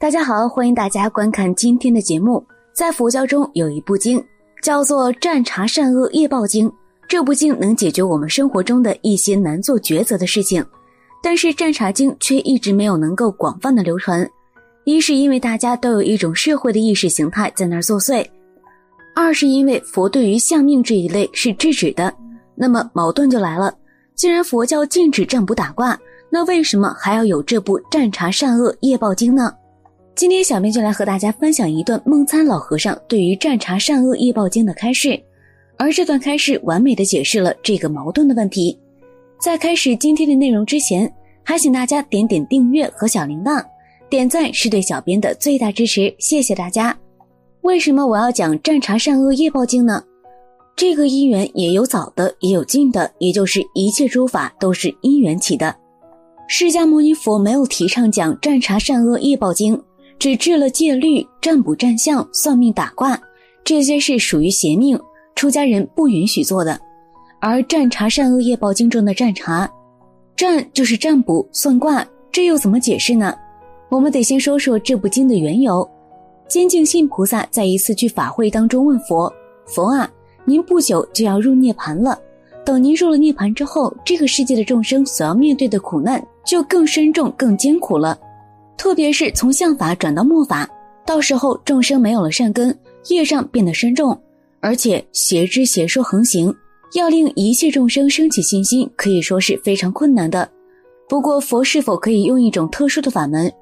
大家好，欢迎大家观看今天的节目。在佛教中有一部经叫做《占察善恶业报经》，这部经能解决我们生活中的一些难做抉择的事情。但是《占察经》却一直没有能够广泛的流传，一是因为大家都有一种社会的意识形态在那儿作祟，二是因为佛对于相命这一类是制止的。那么矛盾就来了，既然佛教禁止占卜打卦，那为什么还要有这部《占察善恶业报经》呢？今天小编就来和大家分享一段梦参老和尚对于《战茶善恶业报经》的开示，而这段开示完美的解释了这个矛盾的问题。在开始今天的内容之前，还请大家点点订阅和小铃铛，点赞是对小编的最大支持，谢谢大家。为什么我要讲《战茶善恶业报经》呢？这个因缘也有早的，也有近的，也就是一切诸法都是因缘起的。释迦牟尼佛没有提倡讲《战茶善恶业报经》。只治了戒律、占卜、占相、算命、打卦，这些是属于邪命，出家人不允许做的。而占察善恶业报经中的占察，占就是占卜、算卦，这又怎么解释呢？我们得先说说这部经的缘由。坚净信菩萨在一次去法会当中问佛：“佛啊，您不久就要入涅盘了，等您入了涅盘之后，这个世界的众生所要面对的苦难就更深重、更艰苦了。”特别是从相法转到末法，到时候众生没有了善根，业障变得深重，而且邪知邪说横行，要令一切众生升起信心，可以说是非常困难的。不过佛是否可以用一种特殊的法门，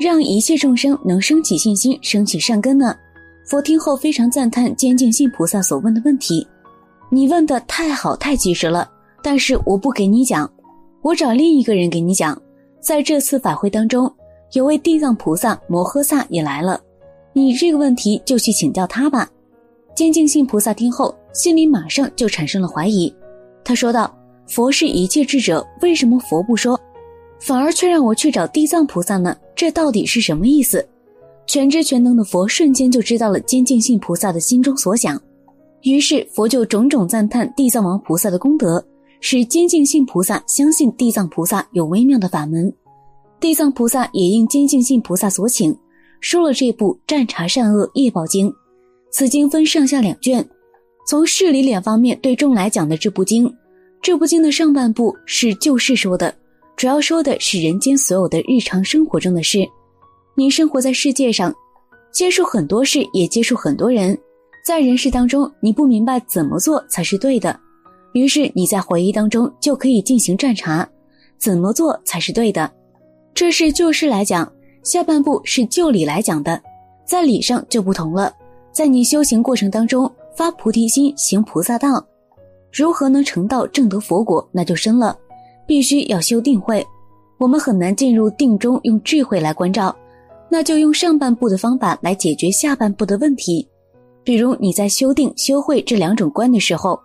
让一切众生能升起信心、升起善根呢？佛听后非常赞叹坚净信菩萨所问的问题，你问的太好太及时了，但是我不给你讲，我找另一个人给你讲，在这次法会当中。有位地藏菩萨摩诃萨也来了，你这个问题就去请教他吧。坚净信菩萨听后，心里马上就产生了怀疑。他说道：“佛是一切智者，为什么佛不说，反而却让我去找地藏菩萨呢？这到底是什么意思？”全知全能的佛瞬间就知道了坚净信菩萨的心中所想，于是佛就种种赞叹地藏王菩萨的功德，使坚净信菩萨相信地藏菩萨有微妙的法门。地藏菩萨也应坚净信菩萨所请，说了这部《战察善恶业报经》。此经分上下两卷，从事理两方面对众来讲的这部经。这部经的上半部是就事说的，主要说的是人间所有的日常生活中的事。你生活在世界上，接触很多事，也接触很多人，在人世当中，你不明白怎么做才是对的，于是你在回忆当中就可以进行战察，怎么做才是对的。这是就事来讲，下半部是就理来讲的，在理上就不同了。在你修行过程当中发菩提心行菩萨道，如何能成道正得佛果，那就深了，必须要修定慧。我们很难进入定中用智慧来关照，那就用上半部的方法来解决下半部的问题。比如你在修定修慧这两种观的时候，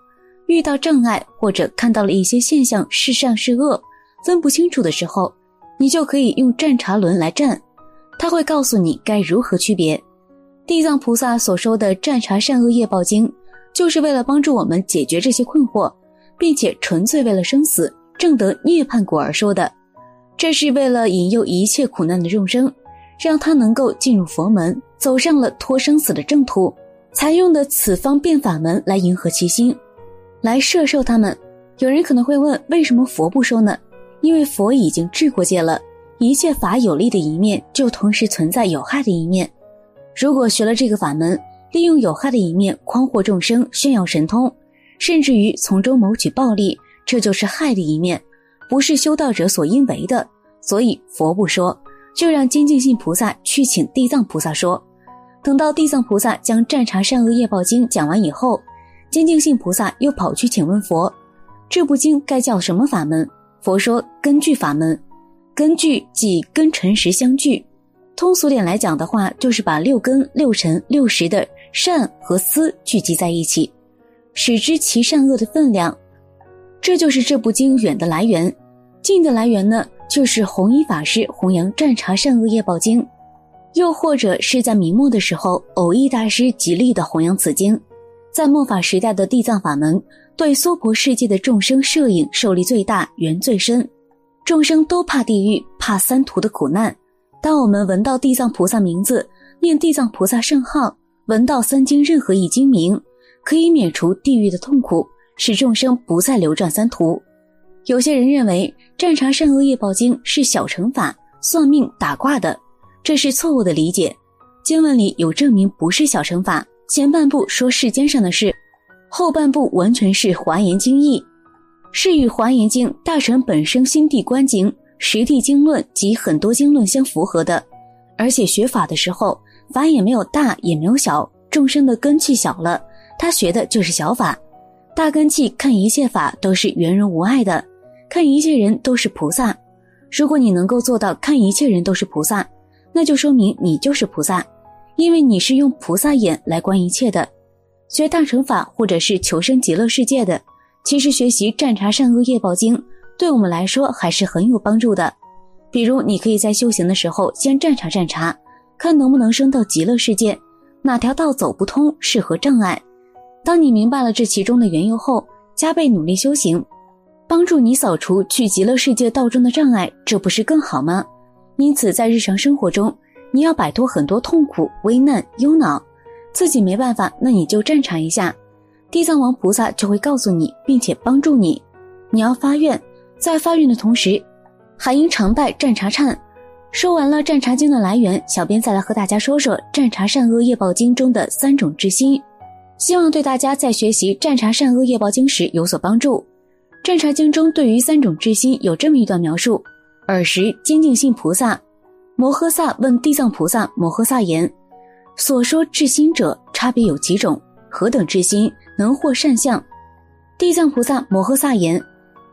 遇到障碍或者看到了一些现象是善是恶，分不清楚的时候。你就可以用战茶轮来战，他会告诉你该如何区别。地藏菩萨所说的战茶善恶业报经，就是为了帮助我们解决这些困惑，并且纯粹为了生死正得涅槃果而说的。这是为了引诱一切苦难的众生，让他能够进入佛门，走上了脱生死的正途，采用的此方便法门来迎合其心，来摄受他们。有人可能会问，为什么佛不收呢？因为佛已经治过戒了，一切法有利的一面就同时存在有害的一面。如果学了这个法门，利用有害的一面诓惑众生、炫耀神通，甚至于从中谋取暴利，这就是害的一面，不是修道者所应为的。所以佛不说，就让精进信菩萨去请地藏菩萨说。等到地藏菩萨将《占察善恶业报经》讲完以后，坚定信菩萨又跑去请问佛：“这部经该叫什么法门？”佛说：“根据法门。根据即根尘时相聚。通俗点来讲的话，就是把六根、六尘、六识的善和思聚集在一起，使之其善恶的分量。这就是这部经远的来源。近的来源呢，就是弘一法师弘扬《战察善恶业报经》，又或者是在明末的时候，偶益大师极力的弘扬此经。在末法时代的地藏法门，对娑婆世界的众生摄影受力最大，缘最深。众生都怕地狱，怕三途的苦难。当我们闻到地藏菩萨名字，念地藏菩萨圣号，闻到三经任何一经名，可以免除地狱的痛苦，使众生不再流转三途。有些人认为《占察善恶业报经》是小乘法、算命打卦的，这是错误的理解。经文里有证明不是小乘法。前半部说世间上的事，后半部完全是华严经义，是与华严经大乘本生心地观经、实地经论及很多经论相符合的。而且学法的时候，法也没有大也没有小，众生的根气小了，他学的就是小法。大根气看一切法都是圆融无碍的，看一切人都是菩萨。如果你能够做到看一切人都是菩萨，那就说明你就是菩萨。因为你是用菩萨眼来观一切的，学大乘法或者是求生极乐世界的，其实学习占察善恶业报经，对我们来说还是很有帮助的。比如，你可以在修行的时候先占察占察，看能不能升到极乐世界，哪条道走不通，是何障碍。当你明白了这其中的缘由后，加倍努力修行，帮助你扫除去极乐世界道中的障碍，这不是更好吗？因此，在日常生活中。你要摆脱很多痛苦、危难、忧恼，自己没办法，那你就战场一下，地藏王菩萨就会告诉你，并且帮助你。你要发愿，在发愿的同时，还应常拜战茶忏。说完了《战茶经》的来源，小编再来和大家说说《战茶善恶业报经》中的三种智心，希望对大家在学习《战茶善恶业报经》时有所帮助。《战茶经》中对于三种智心有这么一段描述：尔时坚定信菩萨。摩诃萨问地藏菩萨：“摩诃萨言，所说至心者差别有几种？何等至心能获善相？”地藏菩萨摩诃萨言：“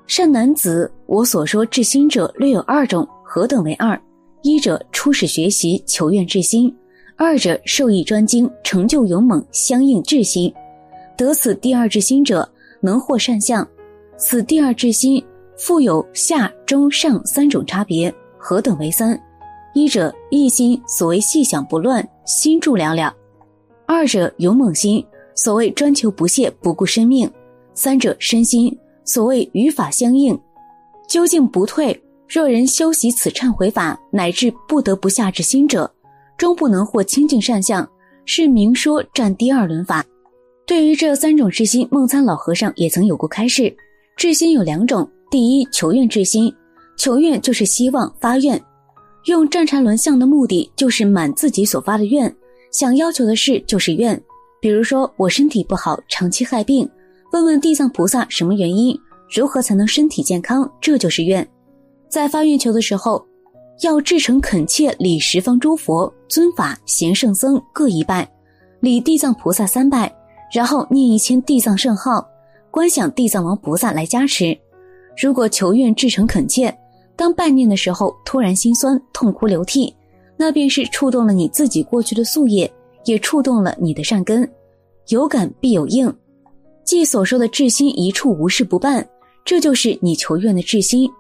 善男子，我所说至心者略有二种，何等为二？一者初始学习求愿至心；二者受益专精成就勇猛相应至心。得此第二至心者，能获善相。此第二至心复有下中上三种差别，何等为三？”一者一心，所谓细想不乱，心住了了；二者勇猛心，所谓专求不懈，不顾生命；三者身心，所谓与法相应，究竟不退。若人修习此忏悔法，乃至不得不下至心者，终不能获清净善相，是明说占第二轮法。对于这三种至心，梦参老和尚也曾有过开示。至心有两种，第一求愿至心，求愿就是希望发愿。用战禅轮相的目的就是满自己所发的愿，想要求的事就是愿。比如说我身体不好，长期害病，问问地藏菩萨什么原因，如何才能身体健康，这就是愿。在发愿求的时候，要至诚恳切礼十方诸佛尊法贤圣僧各一拜，礼地藏菩萨三拜，然后念一千地藏圣号，观想地藏王菩萨来加持。如果求愿至诚恳切。当拜念的时候，突然心酸、痛哭流涕，那便是触动了你自己过去的宿业，也触动了你的善根。有感必有应，即所说的至心一处无事不办，这就是你求愿的至心。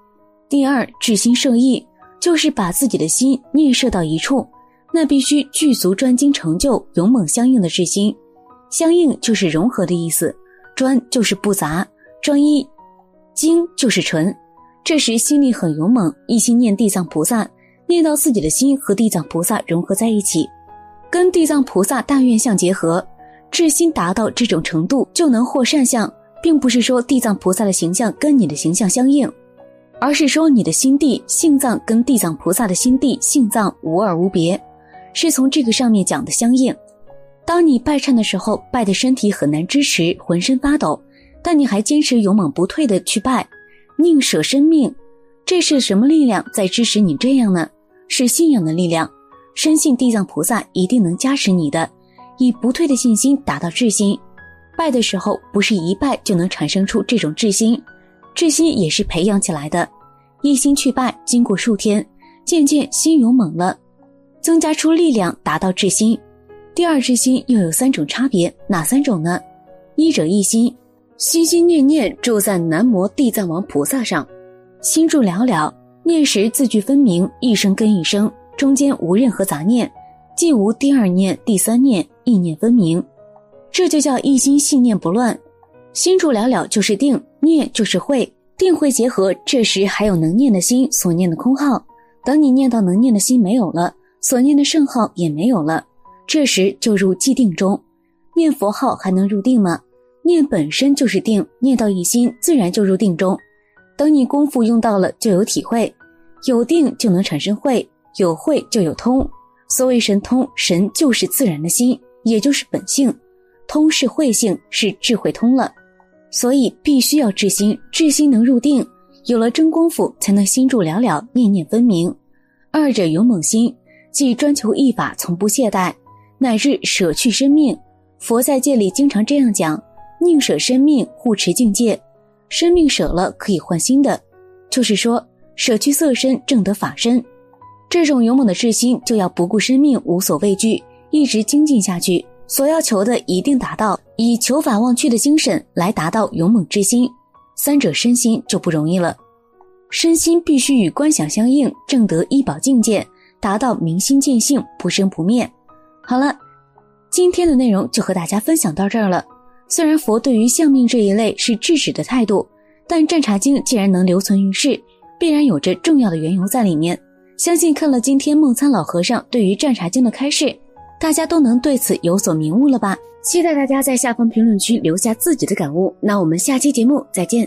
第二，至心摄意，就是把自己的心念摄到一处，那必须具足专精成就、勇猛相应的至心。相应就是融合的意思，专就是不杂，专一，精就是纯。这时心里很勇猛，一心念地藏菩萨，念到自己的心和地藏菩萨融合在一起，跟地藏菩萨大愿相结合，至心达到这种程度就能获善相，并不是说地藏菩萨的形象跟你的形象相应，而是说你的心地性藏跟地藏菩萨的心地性藏无二无别，是从这个上面讲的相应。当你拜忏的时候，拜的身体很难支持，浑身发抖，但你还坚持勇猛不退的去拜。宁舍生命，这是什么力量在支持你这样呢？是信仰的力量，深信地藏菩萨一定能加持你的，以不退的信心达到至心。拜的时候不是一拜就能产生出这种至心，至心也是培养起来的。一心去拜，经过数天，渐渐心勇猛了，增加出力量，达到至心。第二至心又有三种差别，哪三种呢？一者一心，心心念念住在南无地藏王菩萨上，心住了了，念时字句分明，一声跟一声，中间无任何杂念，既无第二念、第三念，意念分明，这就叫一心信念不乱。心住了了就是定，念就是会。定会结合，这时还有能念的心所念的空号。等你念到能念的心没有了，所念的圣号也没有了，这时就入寂定中。念佛号还能入定吗？念本身就是定，念到一心，自然就入定中。等你功夫用到了，就有体会，有定就能产生慧，有慧就有通。所谓神通，神就是自然的心，也就是本性，通是慧性，是智慧通了。所以必须要治心，治心能入定，有了真功夫，才能心住了了，念念分明。二者勇猛心，即专求一法，从不懈怠，乃至舍去生命。佛在戒里经常这样讲：宁舍生命，护持境界。生命舍了可以换新的，就是说舍去色身，正得法身。这种勇猛的志心，就要不顾生命，无所畏惧，一直精进下去。所要求的一定达到，以求法忘去的精神来达到勇猛之心，三者身心就不容易了。身心必须与观想相应，正得一宝境界，达到明心见性，不生不灭。好了，今天的内容就和大家分享到这儿了。虽然佛对于相命这一类是制止的态度，但《战茶经》既然能留存于世，必然有着重要的缘由在里面。相信看了今天梦参老和尚对于《战茶经》的开示。大家都能对此有所明悟了吧？期待大家在下方评论区留下自己的感悟。那我们下期节目再见。